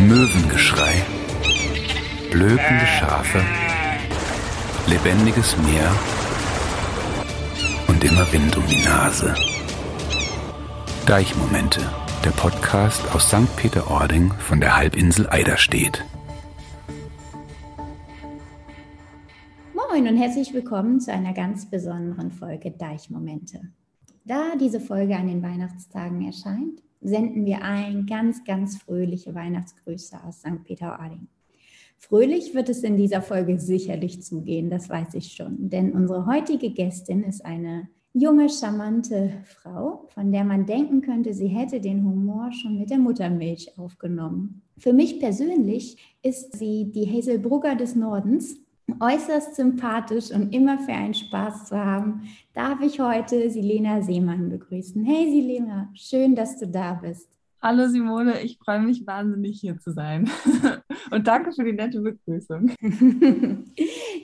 Möwengeschrei, blökende Schafe, lebendiges Meer und immer Wind um die Nase. Deichmomente, der Podcast aus St. Peter-Ording von der Halbinsel Eiderstedt. Moin und herzlich willkommen zu einer ganz besonderen Folge Deichmomente. Da diese Folge an den Weihnachtstagen erscheint, senden wir ein ganz, ganz fröhliche Weihnachtsgrüße aus St. Peter-Ording. Fröhlich wird es in dieser Folge sicherlich zugehen, das weiß ich schon, denn unsere heutige Gästin ist eine junge, charmante Frau, von der man denken könnte, sie hätte den Humor schon mit der Muttermilch aufgenommen. Für mich persönlich ist sie die Hazelbrugger des Nordens äußerst sympathisch und immer für einen Spaß zu haben, darf ich heute Silena Seemann begrüßen. Hey Silena, schön, dass du da bist. Hallo Simone, ich freue mich wahnsinnig hier zu sein. Und danke für die nette Begrüßung.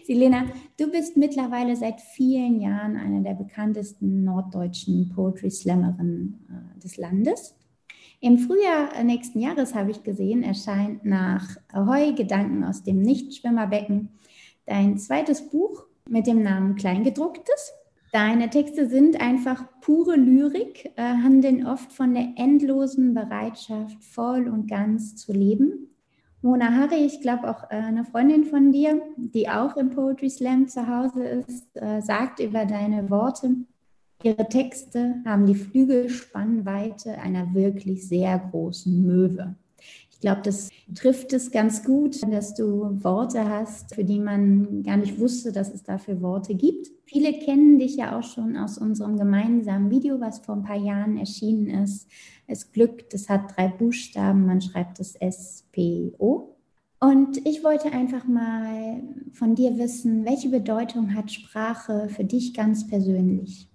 Silena, du bist mittlerweile seit vielen Jahren eine der bekanntesten norddeutschen Poetry Slammerinnen äh, des Landes. Im Frühjahr nächsten Jahres habe ich gesehen, erscheint nach Ahoi Gedanken aus dem Nichtschwimmerbecken dein zweites Buch mit dem Namen Kleingedrucktes. Deine Texte sind einfach pure Lyrik, äh, handeln oft von der endlosen Bereitschaft, voll und ganz zu leben. Mona Harry, ich glaube auch äh, eine Freundin von dir, die auch im Poetry Slam zu Hause ist, äh, sagt über deine Worte, ihre Texte haben die Flügelspannweite einer wirklich sehr großen Möwe glaube, das trifft es ganz gut, dass du Worte hast, für die man gar nicht wusste, dass es dafür Worte gibt. Viele kennen dich ja auch schon aus unserem gemeinsamen Video, was vor ein paar Jahren erschienen ist. Es glückt, es hat drei Buchstaben, man schreibt es S-P-O. Und ich wollte einfach mal von dir wissen, welche Bedeutung hat Sprache für dich ganz persönlich?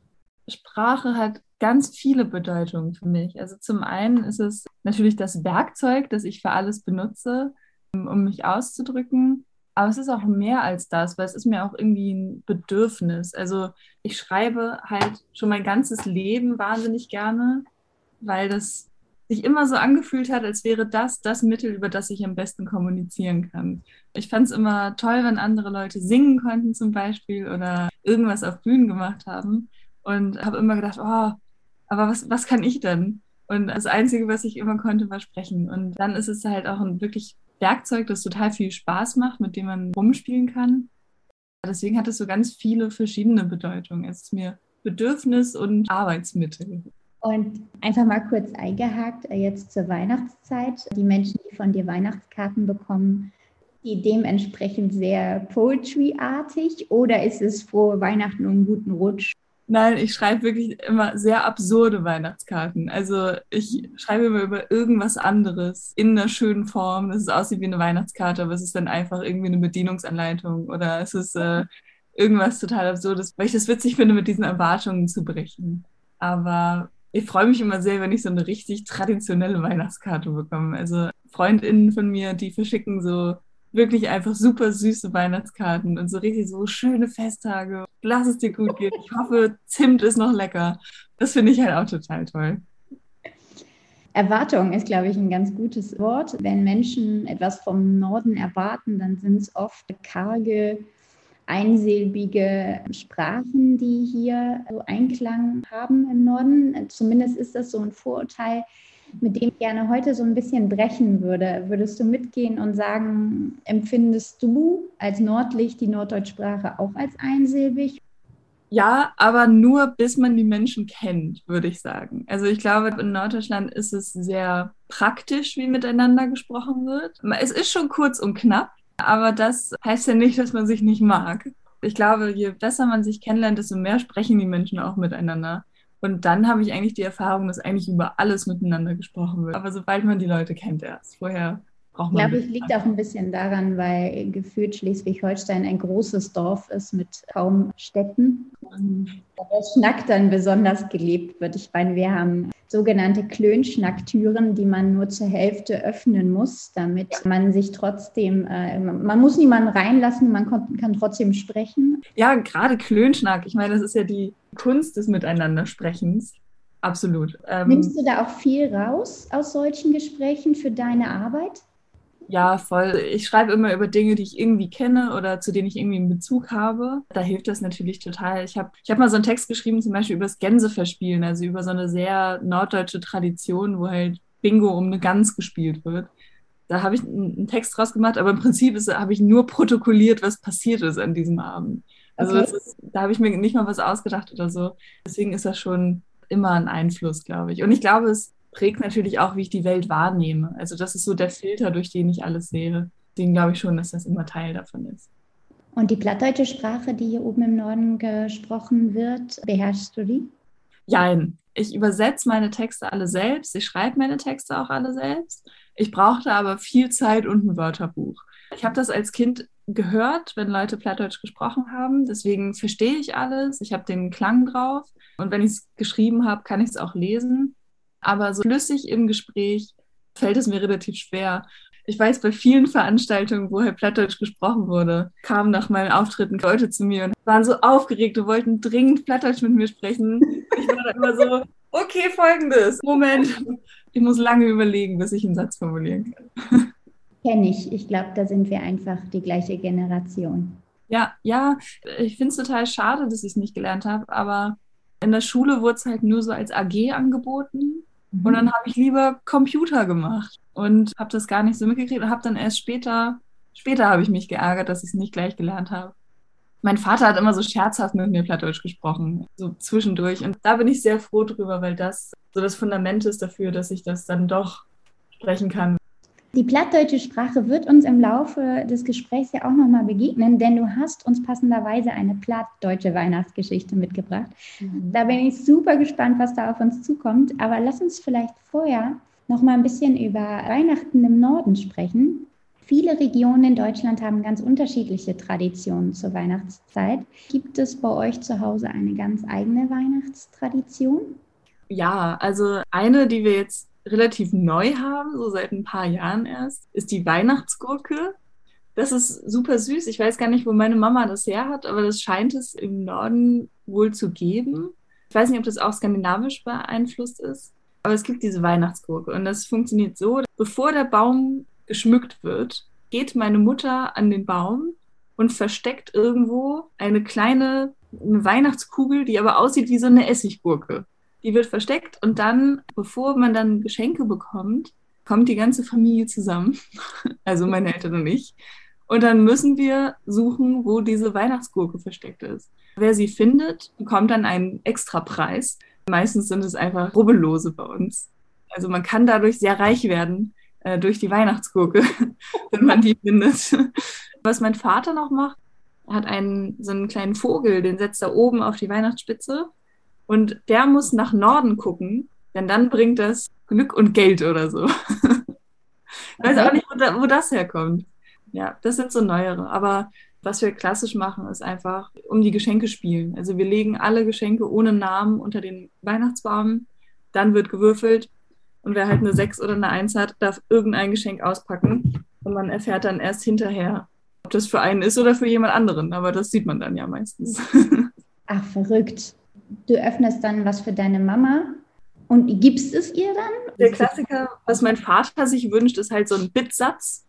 Sprache hat ganz viele Bedeutungen für mich. Also zum einen ist es natürlich das Werkzeug, das ich für alles benutze, um mich auszudrücken. Aber es ist auch mehr als das, weil es ist mir auch irgendwie ein Bedürfnis. Also ich schreibe halt schon mein ganzes Leben wahnsinnig gerne, weil das sich immer so angefühlt hat, als wäre das das Mittel, über das ich am besten kommunizieren kann. Ich fand es immer toll, wenn andere Leute singen konnten zum Beispiel oder irgendwas auf Bühnen gemacht haben und habe immer gedacht, oh, aber was, was kann ich denn? Und das Einzige, was ich immer konnte, war sprechen. Und dann ist es halt auch ein wirklich Werkzeug, das total viel Spaß macht, mit dem man rumspielen kann. Deswegen hat es so ganz viele verschiedene Bedeutungen. Es ist mir Bedürfnis und Arbeitsmittel. Und einfach mal kurz eingehakt, äh, jetzt zur Weihnachtszeit. Die Menschen, die von dir Weihnachtskarten bekommen, die dementsprechend sehr Poetry-artig oder ist es frohe Weihnachten und guten Rutsch? Nein, ich schreibe wirklich immer sehr absurde Weihnachtskarten. Also ich schreibe immer über irgendwas anderes in einer schönen Form, dass es aussieht wie eine Weihnachtskarte, aber es ist dann einfach irgendwie eine Bedienungsanleitung oder es ist äh, irgendwas total Absurdes, weil ich das witzig finde, mit diesen Erwartungen zu brechen. Aber ich freue mich immer sehr, wenn ich so eine richtig traditionelle Weihnachtskarte bekomme. Also FreundInnen von mir, die verschicken so wirklich einfach super süße Weihnachtskarten und so richtig so schöne Festtage. Lass es dir gut gehen. Ich hoffe, Zimt ist noch lecker. Das finde ich halt auch total toll. Erwartung ist, glaube ich, ein ganz gutes Wort. Wenn Menschen etwas vom Norden erwarten, dann sind es oft karge, einsilbige Sprachen, die hier so Einklang haben im Norden. Zumindest ist das so ein Vorurteil, mit dem ich gerne heute so ein bisschen brechen würde. Würdest du mitgehen und sagen, empfindest du als Nordlicht die Norddeutsprache auch als einsilbig? Ja, aber nur bis man die Menschen kennt, würde ich sagen. Also ich glaube, in Norddeutschland ist es sehr praktisch, wie miteinander gesprochen wird. Es ist schon kurz und knapp, aber das heißt ja nicht, dass man sich nicht mag. Ich glaube, je besser man sich kennenlernt, desto mehr sprechen die Menschen auch miteinander. Und dann habe ich eigentlich die Erfahrung, dass eigentlich über alles miteinander gesprochen wird. Aber sobald man die Leute kennt erst, vorher braucht man. Ich glaube, es liegt auch ein bisschen daran, weil gefühlt Schleswig-Holstein ein großes Dorf ist mit kaum Städten. Und der Schnack dann besonders gelebt wird. Ich meine, wir haben sogenannte Klönschnacktüren, die man nur zur Hälfte öffnen muss, damit man sich trotzdem, äh, man muss niemanden reinlassen, man kann, kann trotzdem sprechen. Ja, gerade Klönschnack, ich meine, das ist ja die Kunst des Miteinandersprechens. Absolut. Ähm, Nimmst du da auch viel raus aus solchen Gesprächen für deine Arbeit? Ja, voll. Ich schreibe immer über Dinge, die ich irgendwie kenne oder zu denen ich irgendwie einen Bezug habe. Da hilft das natürlich total. Ich habe ich hab mal so einen Text geschrieben, zum Beispiel über das Gänseverspielen, also über so eine sehr norddeutsche Tradition, wo halt Bingo um eine Gans gespielt wird. Da habe ich einen Text draus gemacht, aber im Prinzip habe ich nur protokolliert, was passiert ist an diesem Abend. Also okay. ist, da habe ich mir nicht mal was ausgedacht oder so. Deswegen ist das schon immer ein Einfluss, glaube ich. Und ich glaube, es prägt natürlich auch, wie ich die Welt wahrnehme. Also das ist so der Filter, durch den ich alles sehe. Deswegen glaube ich schon, dass das immer Teil davon ist. Und die plattdeutsche Sprache, die hier oben im Norden gesprochen wird, beherrschst du die? Jein. Ich übersetze meine Texte alle selbst. Ich schreibe meine Texte auch alle selbst. Ich brauchte aber viel Zeit und ein Wörterbuch. Ich habe das als Kind gehört, wenn Leute Plattdeutsch gesprochen haben. Deswegen verstehe ich alles. Ich habe den Klang drauf. Und wenn ich es geschrieben habe, kann ich es auch lesen. Aber so flüssig im Gespräch fällt es mir relativ schwer. Ich weiß, bei vielen Veranstaltungen, wo halt Plattdeutsch gesprochen wurde, kamen nach meinen Auftritten Leute zu mir und waren so aufgeregt und wollten dringend Plattdeutsch mit mir sprechen. Ich war dann immer so, okay, folgendes. Moment, ich muss lange überlegen, bis ich einen Satz formulieren kann. Kenne ich. Ich glaube, da sind wir einfach die gleiche Generation. Ja, ja, ich finde es total schade, dass ich es nicht gelernt habe, aber in der Schule wurde es halt nur so als AG angeboten. Mhm. Und dann habe ich lieber Computer gemacht und habe das gar nicht so mitgekriegt und habe dann erst später, später habe ich mich geärgert, dass ich es nicht gleich gelernt habe. Mein Vater hat immer so scherzhaft mit mir Plattdeutsch gesprochen, so zwischendurch. Und da bin ich sehr froh drüber, weil das so das Fundament ist dafür, dass ich das dann doch sprechen kann. Die plattdeutsche Sprache wird uns im Laufe des Gesprächs ja auch nochmal begegnen, denn du hast uns passenderweise eine plattdeutsche Weihnachtsgeschichte mitgebracht. Mhm. Da bin ich super gespannt, was da auf uns zukommt. Aber lass uns vielleicht vorher nochmal ein bisschen über Weihnachten im Norden sprechen. Viele Regionen in Deutschland haben ganz unterschiedliche Traditionen zur Weihnachtszeit. Gibt es bei euch zu Hause eine ganz eigene Weihnachtstradition? Ja, also eine, die wir jetzt relativ neu haben, so seit ein paar Jahren erst, ist die Weihnachtsgurke. Das ist super süß. Ich weiß gar nicht, wo meine Mama das her hat, aber das scheint es im Norden wohl zu geben. Ich weiß nicht, ob das auch skandinavisch beeinflusst ist, aber es gibt diese Weihnachtsgurke und das funktioniert so, bevor der Baum geschmückt wird, geht meine Mutter an den Baum und versteckt irgendwo eine kleine eine Weihnachtskugel, die aber aussieht wie so eine Essiggurke. Die wird versteckt und dann, bevor man dann Geschenke bekommt, kommt die ganze Familie zusammen, also meine Eltern und ich. Und dann müssen wir suchen, wo diese Weihnachtsgurke versteckt ist. Wer sie findet, bekommt dann einen extra Preis. Meistens sind es einfach Rubbellose bei uns. Also man kann dadurch sehr reich werden äh, durch die Weihnachtsgurke, wenn man die findet. Was mein Vater noch macht, hat einen so einen kleinen Vogel, den setzt er oben auf die Weihnachtsspitze und der muss nach Norden gucken, denn dann bringt das Glück und Geld oder so. ich weiß auch nicht, wo, da, wo das herkommt. Ja, das sind so neuere. Aber was wir klassisch machen, ist einfach um die Geschenke spielen. Also wir legen alle Geschenke ohne Namen unter den Weihnachtsbaum. Dann wird gewürfelt. Und wer halt eine 6 oder eine 1 hat, darf irgendein Geschenk auspacken. Und man erfährt dann erst hinterher, ob das für einen ist oder für jemand anderen. Aber das sieht man dann ja meistens. Ach, verrückt du öffnest dann was für deine Mama und gibst es ihr dann? Der Klassiker, was mein Vater sich wünscht, ist halt so ein Bitsatz.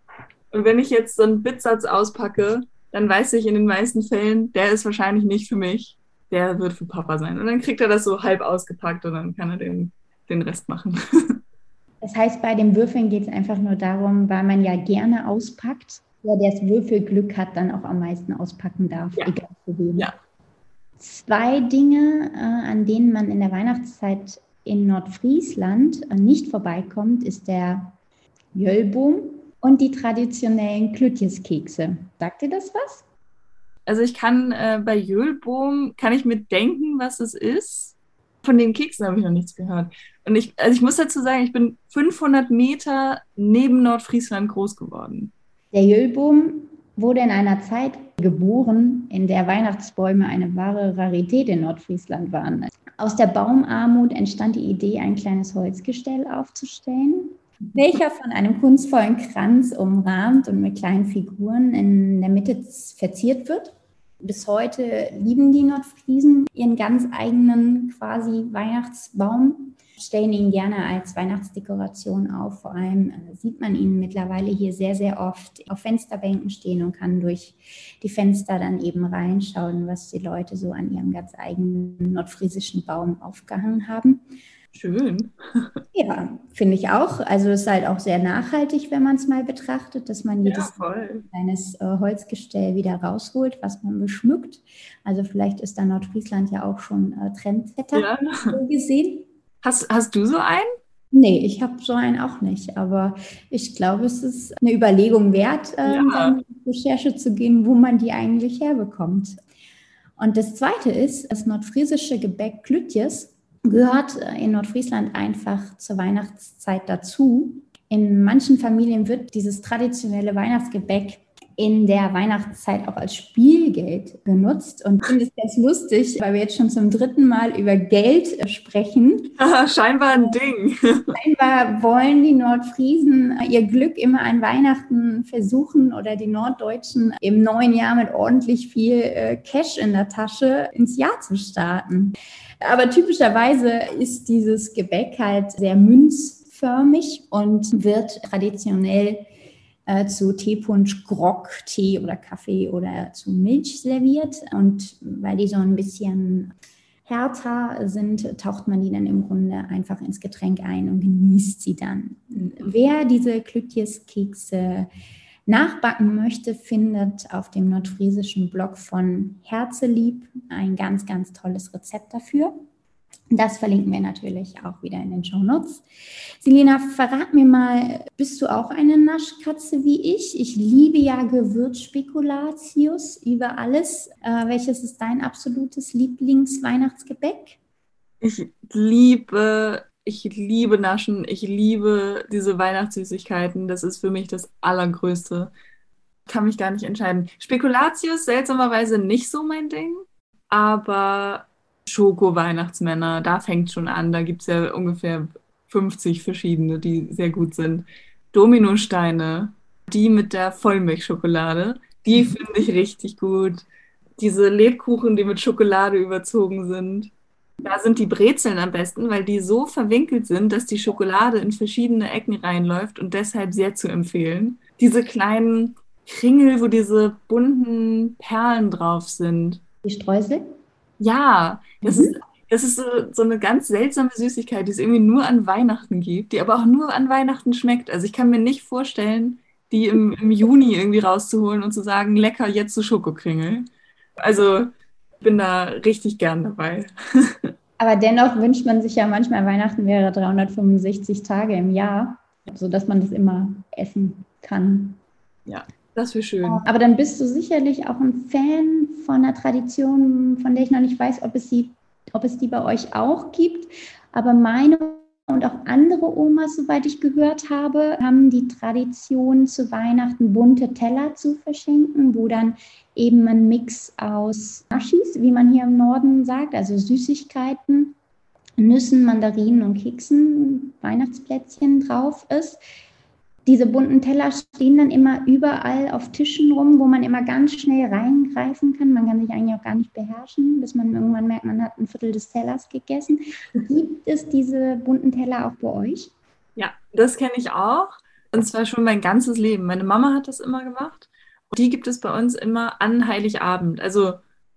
Und wenn ich jetzt so einen Bitsatz auspacke, dann weiß ich in den meisten Fällen, der ist wahrscheinlich nicht für mich, der wird für Papa sein. Und dann kriegt er das so halb ausgepackt und dann kann er den, den Rest machen. Das heißt, bei dem Würfeln geht es einfach nur darum, weil man ja gerne auspackt, der das Würfelglück hat, dann auch am meisten auspacken darf, ja. egal für wen. Ja, Zwei Dinge, äh, an denen man in der Weihnachtszeit in Nordfriesland äh, nicht vorbeikommt, ist der Jöllboom und die traditionellen Klütjeskekse. Sagt dir das was? Also ich kann äh, bei Jöllboom, kann ich mir denken, was es ist. Von den Keksen habe ich noch nichts gehört. Und ich, also ich muss dazu sagen, ich bin 500 Meter neben Nordfriesland groß geworden. Der Jöllboom wurde in einer Zeit geboren, in der Weihnachtsbäume eine wahre Rarität in Nordfriesland waren. Aus der Baumarmut entstand die Idee, ein kleines Holzgestell aufzustellen, welcher von einem kunstvollen Kranz umrahmt und mit kleinen Figuren in der Mitte verziert wird. Bis heute lieben die Nordfriesen ihren ganz eigenen quasi Weihnachtsbaum. Stellen ihn gerne als Weihnachtsdekoration auf. Vor allem äh, sieht man ihn mittlerweile hier sehr, sehr oft auf Fensterbänken stehen und kann durch die Fenster dann eben reinschauen, was die Leute so an ihrem ganz eigenen nordfriesischen Baum aufgehangen haben. Schön. Ja, finde ich auch. Also es ist halt auch sehr nachhaltig, wenn man es mal betrachtet, dass man jedes Ja, kleines äh, Holzgestell wieder rausholt, was man beschmückt. Also vielleicht ist da Nordfriesland ja auch schon äh, Trendsetter Ja. so gesehen. Hast, hast du so einen? Nee, ich habe so einen auch nicht, aber ich glaube, es ist eine Überlegung wert, ähm, Ja. dann in die Recherche zu gehen, wo man die eigentlich herbekommt. Und das Zweite ist, das nordfriesische Gebäck Klütjes gehört äh, in Nordfriesland einfach zur Weihnachtszeit dazu. In manchen Familien wird dieses traditionelle Weihnachtsgebäck in der Weihnachtszeit auch als Spielgeld genutzt und finde es ganz lustig, weil wir jetzt schon zum dritten Mal über Geld äh, sprechen. Scheinbar ein Ding. Scheinbar wollen die Nordfriesen ihr Glück immer an Weihnachten versuchen oder die Norddeutschen im neuen Jahr mit ordentlich viel äh, Cash in der Tasche ins Jahr zu starten. Aber typischerweise ist dieses Gebäck halt sehr münzförmig und wird traditionell äh, zu Teepunsch, Grog, Tee oder Kaffee oder zu Milch serviert. Und weil die so ein bisschen härter sind, taucht man die dann im Grunde einfach ins Getränk ein und genießt sie dann. Wer diese Klütjes-Kekse nachbacken möchte, findet auf dem nordfriesischen Blog von Herzelieb ein ganz, ganz tolles Rezept dafür. Das verlinken wir natürlich auch wieder in den Show Notes. Selena, verrat mir mal, bist du auch eine Naschkatze wie ich? Ich liebe ja Gewürzspekulatius über alles. Äh, welches ist dein absolutes Lieblingsweihnachtsgebäck? Ich liebe, ich liebe Naschen, ich liebe diese Weihnachtssüßigkeiten. Das ist für mich das Allergrößte. Kann mich gar nicht entscheiden. Spekulatius seltsamerweise nicht so mein Ding, aber Schoko-Weihnachtsmänner, da fängt schon an. Da gibt es ja ungefähr 50 verschiedene, die sehr gut sind. Dominosteine, die mit der Vollmilchschokolade, die finde ich richtig gut. Diese Lebkuchen, die mit Schokolade überzogen sind. Da sind die Brezeln am besten, weil die so verwinkelt sind, dass die Schokolade in verschiedene Ecken reinläuft und deshalb sehr zu empfehlen. Diese kleinen Kringel, wo diese bunten Perlen drauf sind. Die Streusel? Ja, das Mhm. ist, das ist so, so eine ganz seltsame Süßigkeit, die es irgendwie nur an Weihnachten gibt, die aber auch nur an Weihnachten schmeckt. Also ich kann mir nicht vorstellen, die im, im Juni irgendwie rauszuholen und zu sagen, lecker, jetzt zu Schokokringel. Also ich bin da richtig gern dabei. Aber dennoch wünscht man sich ja manchmal, Weihnachten wäre 365 Tage im Jahr, sodass man das immer essen kann. Das wäre schön. Aber dann bist du sicherlich auch ein Fan von einer Tradition, von der ich noch nicht weiß, ob es, sie, ob es die bei euch auch gibt. Aber meine und auch andere Omas, soweit ich gehört habe, haben die Tradition zu Weihnachten bunte Teller zu verschenken, wo dann eben ein Mix aus Naschis, wie man hier im Norden sagt, also Süßigkeiten, Nüssen, Mandarinen und Keksen, Weihnachtsplätzchen drauf ist. Diese bunten Teller stehen dann immer überall auf Tischen rum, wo man immer ganz schnell reingreifen kann. Man kann sich eigentlich auch gar nicht beherrschen, bis man irgendwann merkt, man hat ein Viertel des Tellers gegessen. Gibt es diese bunten Teller auch bei euch? Ja, das kenne ich auch. Und zwar schon mein ganzes Leben. Meine Mama hat das immer gemacht. Die gibt es bei uns immer an Heiligabend. Also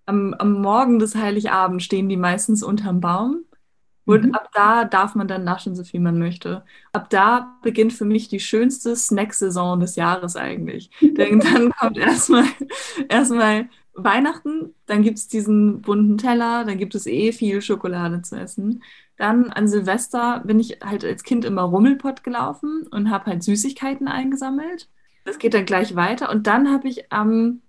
am, am Morgen des Heiligabend stehen die meistens unterm Baum. Und Mhm. ab da darf man dann naschen, so viel man möchte. Ab da beginnt für mich die schönste Snack-Saison des Jahres eigentlich. Denn dann kommt erstmal erstmal Weihnachten, dann gibt es diesen bunten Teller, dann gibt es eh viel Schokolade zu essen. Dann an Silvester bin ich halt als Kind immer Rummelpott gelaufen und habe halt Süßigkeiten eingesammelt. Das geht dann gleich weiter. Und dann habe ich am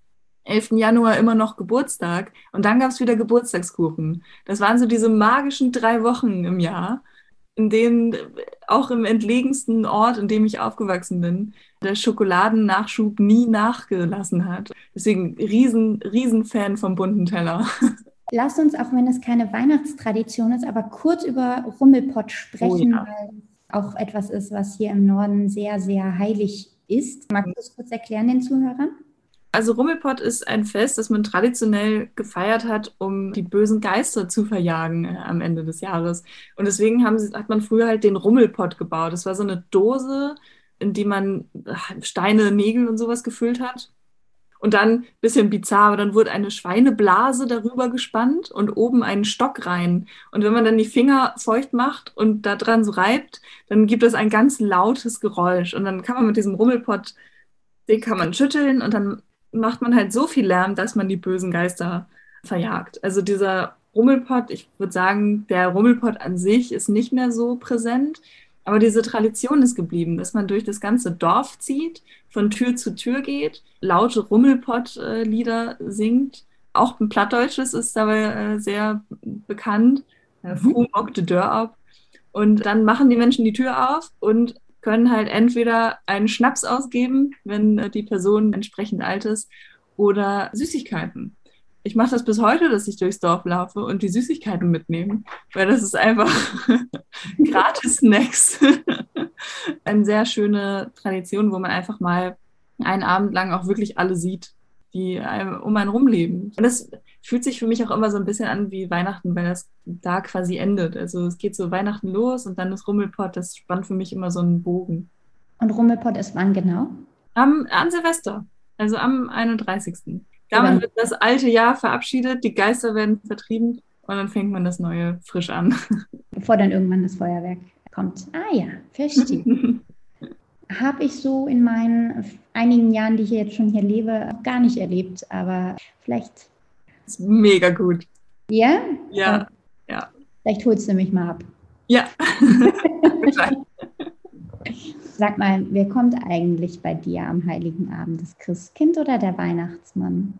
11. Januar immer noch Geburtstag. Und dann gab es wieder Geburtstagskuchen. Das waren so diese magischen drei Wochen im Jahr, in denen auch im entlegensten Ort, in dem ich aufgewachsen bin, der Schokoladennachschub nie nachgelassen hat. Deswegen riesen, riesen Fan vom bunten Teller. Lasst uns, auch wenn es keine Weihnachtstradition ist, aber kurz über Rummelpott sprechen, Oh ja. weil es auch etwas ist, was hier im Norden sehr, sehr heilig ist. Magst du es kurz erklären den Zuhörern? Also Rummelpott ist ein Fest, das man traditionell gefeiert hat, um die bösen Geister zu verjagen äh, am Ende des Jahres. Und deswegen haben hat man früher halt den Rummelpott gebaut. Das war so eine Dose, in die man äh, Steine, Nägel und sowas gefüllt hat. Und dann, bisschen bizarr, aber dann wurde eine Schweineblase darüber gespannt und oben einen Stock rein. Und wenn man dann die Finger feucht macht und da dran so reibt, dann gibt es ein ganz lautes Geräusch. Und dann kann man mit diesem Rummelpott, den kann man schütteln und dann macht man halt so viel Lärm, dass man die bösen Geister verjagt. Also dieser Rummelpott, ich würde sagen, der Rummelpott an sich ist nicht mehr so präsent, aber diese Tradition ist geblieben, dass man durch das ganze Dorf zieht, von Tür zu Tür geht, laute Rummelpott-Lieder singt. Auch ein Plattdeutsches ist dabei äh, sehr bekannt. Äh, Froh mockte Dörr ab. Und dann machen die Menschen die Tür auf und können halt entweder einen Schnaps ausgeben, wenn äh, die Person entsprechend alt ist, oder Süßigkeiten. Ich mache das bis heute, dass ich durchs Dorf laufe und die Süßigkeiten mitnehme, weil das ist einfach gratis Snacks. Eine sehr schöne Tradition, wo man einfach mal einen Abend lang auch wirklich alle sieht, die um einen rumleben. Und das fühlt sich für mich auch immer so ein bisschen an wie Weihnachten, weil das da quasi endet. Also es geht so Weihnachten los und dann ist Rummelpott, das spannt für mich immer so einen Bogen. Und Rummelpott ist wann genau? Am, an Silvester, also am 31. Damit wird das alte Jahr verabschiedet, die Geister werden vertrieben und dann fängt man das neue frisch an. Bevor dann irgendwann das Feuerwerk kommt. Ah ja, verstehe. Habe ich so in meinen einigen Jahren, die ich jetzt schon hier lebe, gar nicht erlebt, aber vielleicht ist mega gut. Ja? Ja. ja. Vielleicht holst du mich mal ab. Ja. Sag mal, wer kommt eigentlich bei dir am Heiligen Abend? Das Christkind oder der Weihnachtsmann?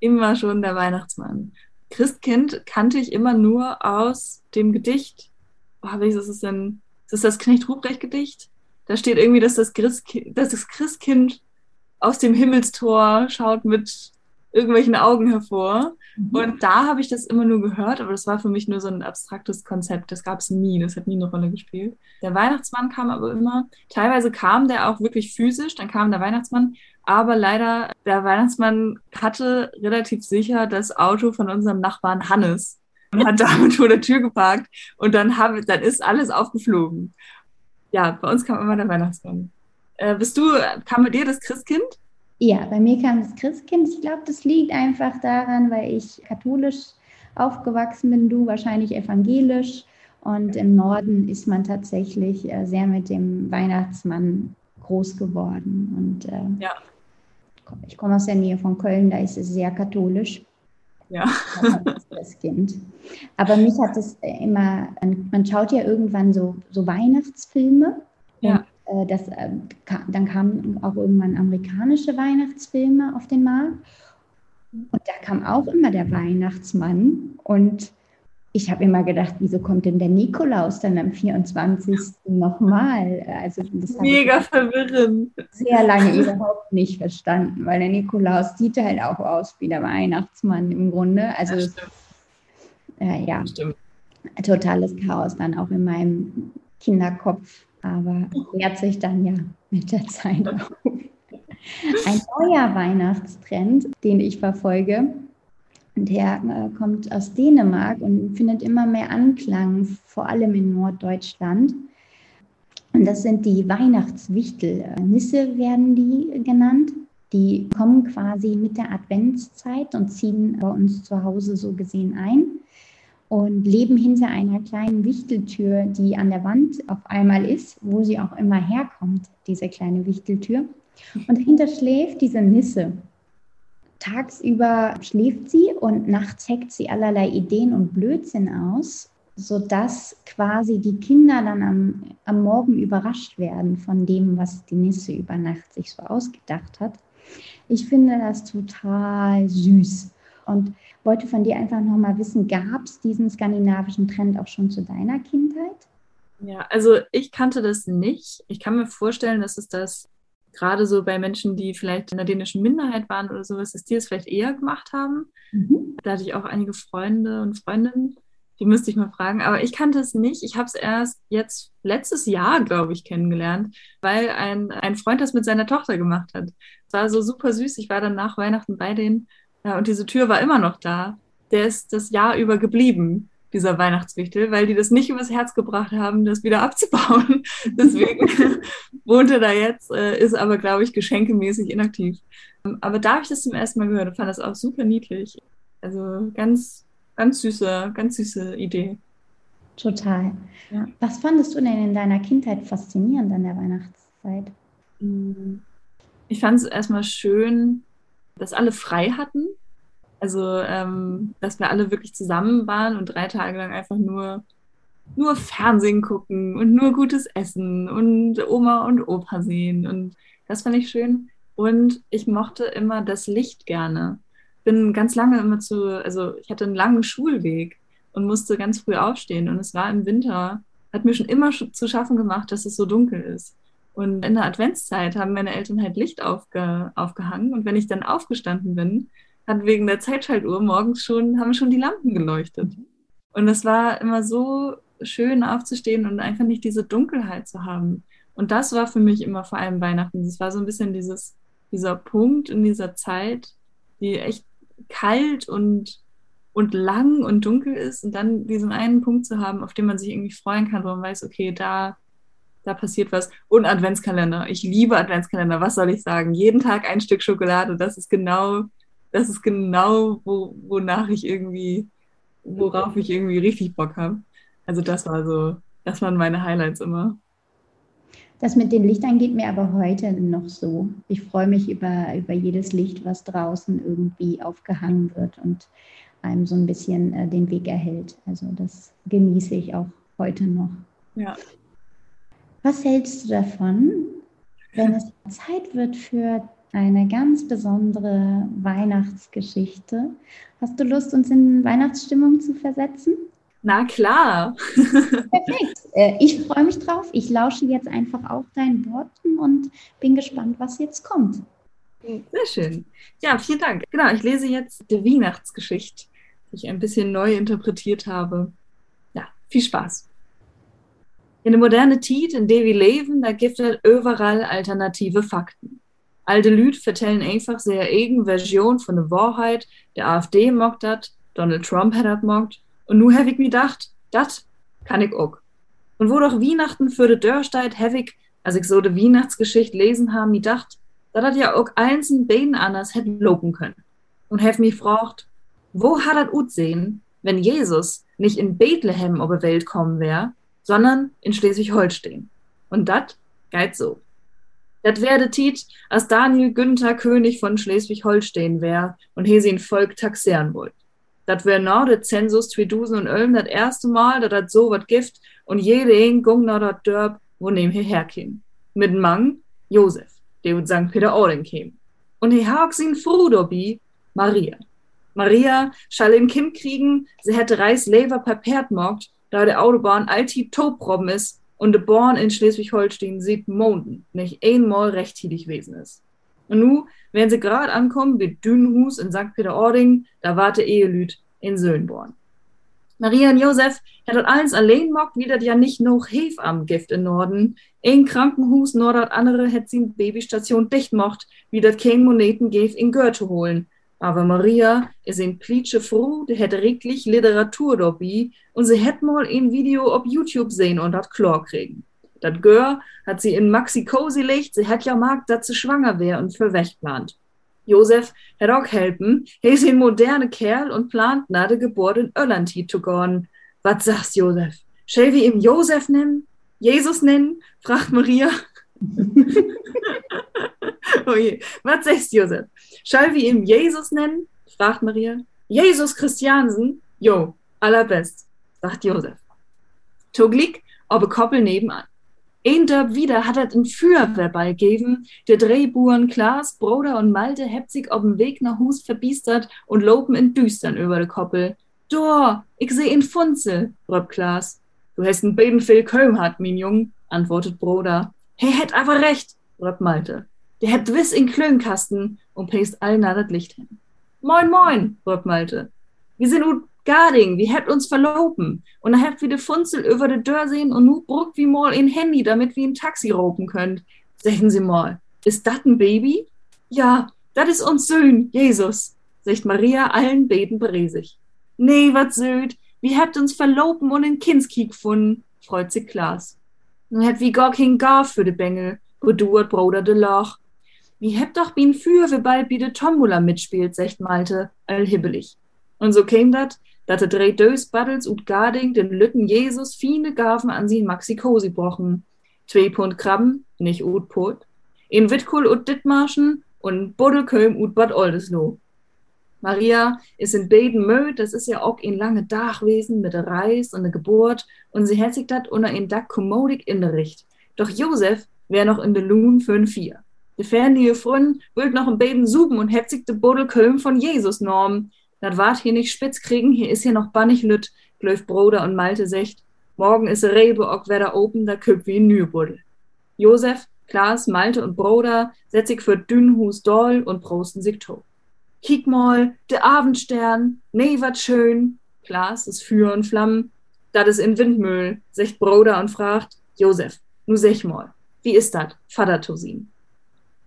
Immer schon der Weihnachtsmann. Christkind kannte ich immer nur aus dem Gedicht. Oh, welches ist es denn? Ist das das Knecht Ruprecht Gedicht? Da steht irgendwie, dass das, Christkind, dass das Christkind aus dem Himmelstor schaut mit irgendwelchen Augen hervor. Mhm. Und da habe ich das immer nur gehört, aber das war für mich nur so ein abstraktes Konzept. Das gab es nie, das hat nie eine Rolle gespielt. Der Weihnachtsmann kam aber immer, teilweise kam der auch wirklich physisch, dann kam der Weihnachtsmann, aber leider, der Weihnachtsmann hatte relativ sicher das Auto von unserem Nachbarn Hannes und hat damit vor der Tür geparkt und dann, hab, dann ist alles aufgeflogen. Ja, bei uns kam immer der Weihnachtsmann. Äh, bist du, kam bei dir das Christkind? Ja, bei mir kam das Christkind. Ich glaube, das liegt einfach daran, weil ich katholisch aufgewachsen bin, du wahrscheinlich evangelisch. Und im Norden ist man tatsächlich äh, sehr mit dem Weihnachtsmann groß geworden. Und äh, ja. ich komme aus der Nähe von Köln, da ist es sehr katholisch. Ja. Das Kind. Aber mich hat es immer, man schaut ja irgendwann so, so Weihnachtsfilme. Ja. Äh, das, äh, dann kamen auch irgendwann amerikanische Weihnachtsfilme auf den Markt. Und da kam auch immer der Weihnachtsmann. Und ich habe immer gedacht, wieso kommt denn der Nikolaus dann am 24. nochmal? Also das Mega verwirrend. Sehr lange überhaupt nicht verstanden, weil der Nikolaus sieht halt auch aus wie der Weihnachtsmann im Grunde. Also ja, äh, ja totales Chaos dann auch in meinem Kinderkopf aber klärt sich dann ja mit der Zeit auf. Ein neuer Weihnachtstrend, den ich verfolge, der äh, kommt aus Dänemark und findet immer mehr Anklang, vor allem in Norddeutschland. Und das sind die Weihnachtswichtel. Nisse werden die genannt. Die kommen quasi mit der Adventszeit und ziehen bei uns zu Hause so gesehen ein und leben hinter einer kleinen Wichteltür, die an der Wand auf einmal ist, wo sie auch immer herkommt, diese kleine Wichteltür. Und dahinter schläft diese Nisse. Tagsüber schläft sie und nachts heckt sie allerlei Ideen und Blödsinn aus, sodass quasi die Kinder dann am, am Morgen überrascht werden von dem, was die Nisse über Nacht sich so ausgedacht hat. Ich finde das total süß. Und wollte von dir einfach nochmal wissen, gab es diesen skandinavischen Trend auch schon zu deiner Kindheit? Ja, also ich kannte das nicht. Ich kann mir vorstellen, dass es das gerade so bei Menschen, die vielleicht in der dänischen Minderheit waren oder sowas, dass die es vielleicht eher gemacht haben. Mhm. Da hatte ich auch einige Freunde und Freundinnen. Die müsste ich mal fragen. Aber ich kannte es nicht. Ich habe es erst jetzt letztes Jahr, glaube ich, kennengelernt, weil ein, ein Freund das mit seiner Tochter gemacht hat. Es war so super süß. Ich war dann nach Weihnachten bei denen ja, und diese Tür war immer noch da. Der ist das Jahr über geblieben, dieser Weihnachtswichtel, weil die das nicht übers Herz gebracht haben, das wieder abzubauen. Deswegen wohnt er da jetzt, äh, ist aber, glaube ich, geschenkemäßig inaktiv. Aber da habe ich das zum ersten Mal gehört und fand das auch super niedlich. Also ganz ganz süße, ganz süße Idee. Total. Ja. Was fandest du denn in deiner Kindheit faszinierend an der Weihnachtszeit? Mm. Ich fand es erstmal schön, dass alle frei hatten. Also, ähm, dass wir alle wirklich zusammen waren und drei Tage lang einfach nur, nur Fernsehen gucken und nur gutes Essen und Oma und Opa sehen. Und das fand ich schön. Und ich mochte immer das Licht gerne bin ganz lange immer zu, also ich hatte einen langen Schulweg und musste ganz früh aufstehen. Und es war im Winter, hat mir schon immer zu schaffen gemacht, dass es so dunkel ist. Und in der Adventszeit haben meine Eltern halt Licht aufge, aufgehangen. Und wenn ich dann aufgestanden bin, hat wegen der Zeitschaltuhr morgens schon, haben schon die Lampen geleuchtet. Und es war immer so schön aufzustehen und einfach nicht diese Dunkelheit zu haben. Und das war für mich immer vor allem Weihnachten. Es war so ein bisschen dieses, dieser Punkt in dieser Zeit, die echt kalt und, und lang und dunkel ist und dann diesen einen Punkt zu haben, auf den man sich irgendwie freuen kann, wo man weiß, okay, da, da passiert was. Und Adventskalender. Ich liebe Adventskalender. Was soll ich sagen? Jeden Tag ein Stück Schokolade. Das ist genau, das ist genau, wo, wonach ich irgendwie, worauf ich irgendwie richtig Bock habe. Also das war so, das waren meine Highlights immer. Das mit den Lichtern geht mir aber heute noch so. Ich freue mich über, über jedes Licht, was draußen irgendwie aufgehangen wird und einem so ein bisschen äh, den Weg erhält. Also das genieße ich auch heute noch. Ja. Was hältst du davon, wenn es Zeit wird für eine ganz besondere Weihnachtsgeschichte? Hast du Lust, uns in Weihnachtsstimmung zu versetzen? Na klar. Perfekt. Äh, ich freue mich drauf. Ich lausche jetzt einfach auch deinen Worten und bin gespannt, was jetzt kommt. Sehr schön. Ja, vielen Dank. Genau, ich lese jetzt die Weihnachtsgeschichte, die ich ein bisschen neu interpretiert habe. Ja, viel Spaß. In der moderne Tiet, in der wir leben, da gibt es überall alternative Fakten. Alte Lüd vertellen einfach sehr eigen Version von der Wahrheit. Der AfD mockt das, Donald Trump hat das mockt und nu habe ich mir gedacht, das kann ich auch. Und wo doch Weihnachten für de Dörrsteid habe ich, als ich so de Weihnachtsgeschichte lesen habe, mir gedacht, dass das ja auch einzeln beiden anders hätte lopen können. Und habe mich gefragt, wo hat das ut sehen, wenn Jesus nicht in Bethlehem auf die Welt kommen wäre, sondern in Schleswig-Holstein? Und das geht so. Das werde Tiet, als Daniel Günther König von Schleswig-Holstein wär und he sein Volk taxieren wollt. Dat wär no der Zensus 2011 das erste Mal, dass das so was gibt und jede ging nach dat Dörp, wo nehm hierher kim. Mit Mang, Josef, der ut St. Peter-Ording kim. Und he hag sin Fru dobi, Maria. Maria schall in Kim kriegen, sie hätte Reis Lever per Perd mogt, da der Autobahn alltid toprobben ist und de Born in Schleswig-Holstein sieht Monden nicht einmal rechtidig wesen ist. Und nu, wenn sie gerade ankommen, wie Dünenhus in St. Peter-Ording, da warte Ehelüt in Söhnborn. Maria und Josef hättet eins allein mockt, wie das ja nicht noch Hef am Gift in Norden. Ein Krankenhus, das andere hätt sie Babystation dicht mocht, wie das kein Moneten gäf in Goethe holen. Aber Maria is in Plitsche froh, die hätte reglich Literatur dabei und sie hätt mal ein Video auf YouTube sehen und dat Chlor kriegen. Dat Gör hat sie in Maxi Cosi legt, sie hätt ja mag, dass sie schwanger wär und für weg plant. Josef hätt auch helfen, he is ein moderne Kerl und plant na de Geburt in Irland zu gehen. Was sagst Josef? Schell wir ihm Josef nennen? Jesus nennen? fragt Maria. oh je. Was sagst Josef? Schall wir ihm Jesus nennen? fragt Maria. Jesus Christiansen? Jo, allerbest, sagt Josef. Toglik, aber Koppel nebenan. Ein Dörp wieder hat er einen Feuerwehrball gegeben. Der Drehburen Klaas, Bruder und Malte hebt sich auf dem Weg nach Hus verbiestert und lopen in Düstern über de Koppel. Dor, ich seh in Funzel, röpt Klaas. Du hast einen beiden viel Köln hat, mein Jung, antwortet Bruder. He hätt aber recht, röpt Malte. Der hätt wiss in Klönkasten und päst allen das Licht hin. Moin, moin, röpt Malte. Wir sind ut Garding, wie habt uns verloben. Und dann habt wir de Funzel über de Dörr sehen und nu bruckt wie mal in Handy, damit wir ein Taxi ropen könnt. Sagen Sie mal, ist dat ein Baby? Ja, dat is uns Söhn, Jesus, sagt Maria allen Beten beresig. Nee, wat söd, wie habt uns verloben und in Kinski gefunden, freut sich Klaas. Nun habt wie gar kein Gar für de Bengel, beduert Bruder de Loch. Wie habt doch bin für, wie bald wie de Tombola mitspielt, sagt Malte, allhibbelig. Und so käm dat, dat de drei Dös Battles ut Garding den Lütten Jesus viele Gaven an sie in Maxikosi brochen. Zwei Pund Krabben, nicht ut Pot. In Witkul ut Dittmarschen und Buddelköm ut Bad Oldesloe. Maria ist in beiden Möd, das ist ja auch ein lange Dachwesen mit der Reis und der Geburt und sie sich dat unter in Dach kommodig in der Richt. Doch Josef wär noch in de Loon für ein Vier. De fernliche Frün wollt noch in beiden suben und sich de Buddelköm von Jesus normen. Dat wart hier nicht spitz kriegen, hier ist ja noch bannig lütt, glöf Bruder und Malte secht. Morgen is Rebe, ok wer da open, da köp wie ein Nürbuddel. Josef, Klaas, Malte und Bruder setz sich für Dünnhus doll und prosten sich tot. Kick mal, der Abendstern, nee, wat schön. Klaas ist Feuer und Flammen, dat is in Windmüll, secht Bruder und fragt, Josef, nu sech mal, wie ist dat, Vater Tosin?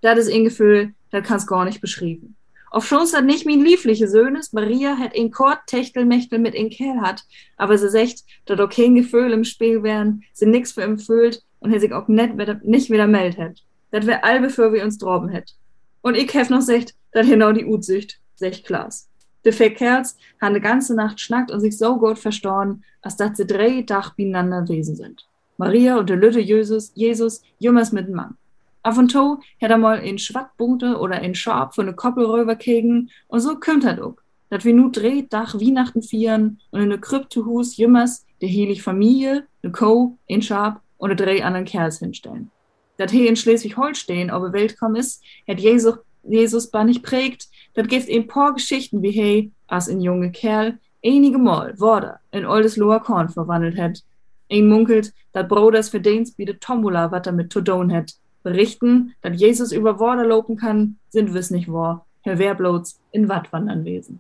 Dat is ein Gefühl, dat kannst gar nicht beschreiben. Auf schon dat nicht min liefliche Söhne ist, Maria hat in Kort Techtelmechtel mit in Kerl hat, aber sie secht, dat auch kein Gefühl im Spiel wären, sie nix für ihm fühlt und er sich auch net nicht wieder meldet hätt. Dat wär all bevor wir uns droben hätt. Und ich hef noch secht, dat genau die Utsicht, secht Klaas. De Verkehrs han de ganze Nacht schnackt und sich so gut verstorben, als dat sie drei Dach beieinander wesen sind. Maria und de Lütte Jesus, Jesus, jümmers mit dem Mann. Auf und to hätt er mal in Schwattpunkte oder in Schab von de Koppelröver kegen und so kümmt er ook. Dat wir nu dreht Dach Weihnachten vieren und in de Kryptohus jümmers de helig Familie, de Co, in Schab und de drei anderen Kerls hinstellen. Dat he in Schleswig-Holstein aber Welt kom is, hätt Jesus, Jesus bar nicht prägt, dat gibt ein paar Geschichten wie hey, as in junge Kerl, einige Mal Worte in oldes Lower Korn verwandelt hätt. Ein munkelt, dat Broders verdienst bietet Tombola, wat damit zu tun hätt. Berichten, dat Jesus über Worte lopen kann, sind wiss nicht wahr. Herr Werblots in Watt wandern wesen.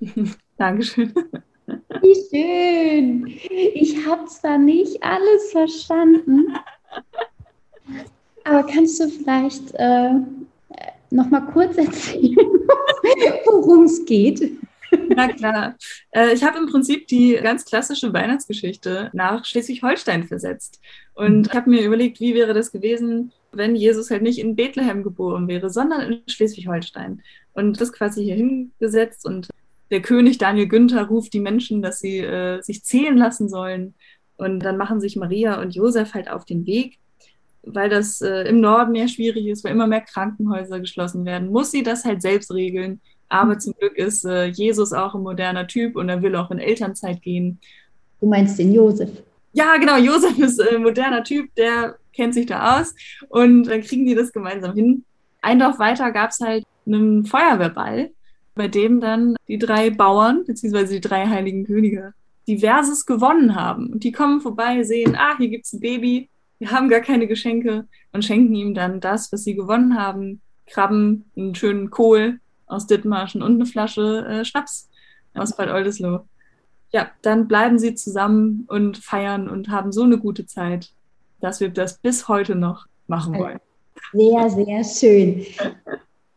Dankeschön. Wie schön. Ich habe zwar nicht alles verstanden, aber kannst du vielleicht äh, noch mal kurz erzählen, worum es geht? Na klar. Äh, ich habe im Prinzip die ganz klassische Weihnachtsgeschichte nach Schleswig-Holstein versetzt. Und ich habe mir überlegt, wie wäre das gewesen, wenn Jesus halt nicht in Bethlehem geboren wäre, sondern in Schleswig-Holstein. Und das quasi hier hingesetzt und der König Daniel Günther ruft die Menschen, dass sie äh, sich zählen lassen sollen. Und dann machen sich Maria und Josef halt auf den Weg, weil das äh, im Norden mehr schwierig ist, weil immer mehr Krankenhäuser geschlossen werden, muss sie das halt selbst regeln. Aber zum Glück ist äh, Jesus auch ein moderner Typ und er will auch in Elternzeit gehen. Du meinst den Josef? Ja, genau. Josef ist ein moderner Typ, der kennt sich da aus. Und dann kriegen die das gemeinsam hin. Ein Dorf weiter gab es halt einen Feuerwehrball, bei dem dann die drei Bauern, beziehungsweise die drei heiligen Könige, diverses gewonnen haben. Und die kommen vorbei, sehen, ah, hier gibt es ein Baby, wir haben gar keine Geschenke und schenken ihm dann das, was sie gewonnen haben. Krabben, einen schönen Kohl aus Dithmarschen und eine Flasche äh, Schnaps aus Bad Oldesloe. Ja, dann bleiben sie zusammen und feiern und haben so eine gute Zeit, dass wir das bis heute noch machen wollen. Sehr, sehr schön.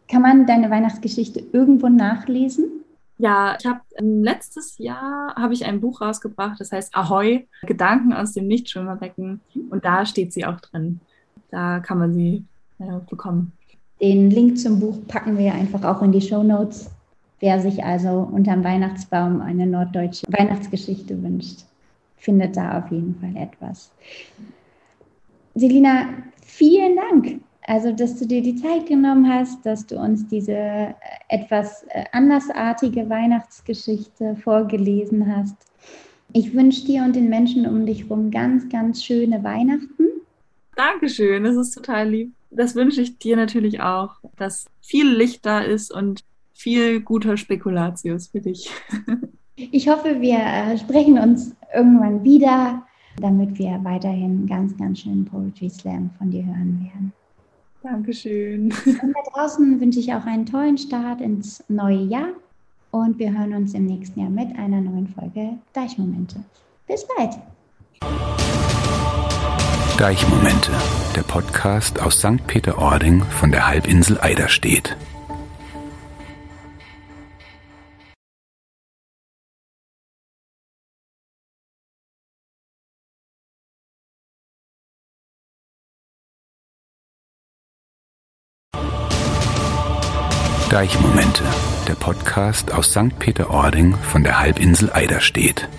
Kann man deine Weihnachtsgeschichte irgendwo nachlesen? Ja, ich habe ähm, letztes Jahr habe ich ein Buch rausgebracht, das heißt Ahoi, Gedanken aus dem Nichtschwimmerbecken und da steht sie auch drin. Da kann man sie äh, bekommen. Den Link zum Buch packen wir einfach auch in die Show Notes. Wer sich also unterm Weihnachtsbaum eine norddeutsche Weihnachtsgeschichte wünscht, findet da auf jeden Fall etwas. Selina, vielen Dank. Also, dass du dir die Zeit genommen hast, dass du uns diese äh, etwas äh, andersartige Weihnachtsgeschichte vorgelesen hast. Ich wünsche dir und den Menschen um dich herum ganz, ganz schöne Weihnachten. Dankeschön, das ist total lieb. Das wünsche ich dir natürlich auch, dass viel Licht da ist und viel guter Spekulatius für dich. Ich hoffe, wir äh, sprechen uns irgendwann wieder, damit wir weiterhin ganz, ganz schön Poetry Slam von dir hören werden. Dankeschön. Und da draußen wünsche ich auch einen tollen Start ins neue Jahr und wir hören uns im nächsten Jahr mit einer neuen Folge Deichmomente. Bis bald. Deichmomente, der Podcast aus St. Peter-Ording von der Halbinsel Eiderstedt. Deichmomente, der Podcast aus St. Peter-Ording von der Halbinsel Eiderstedt.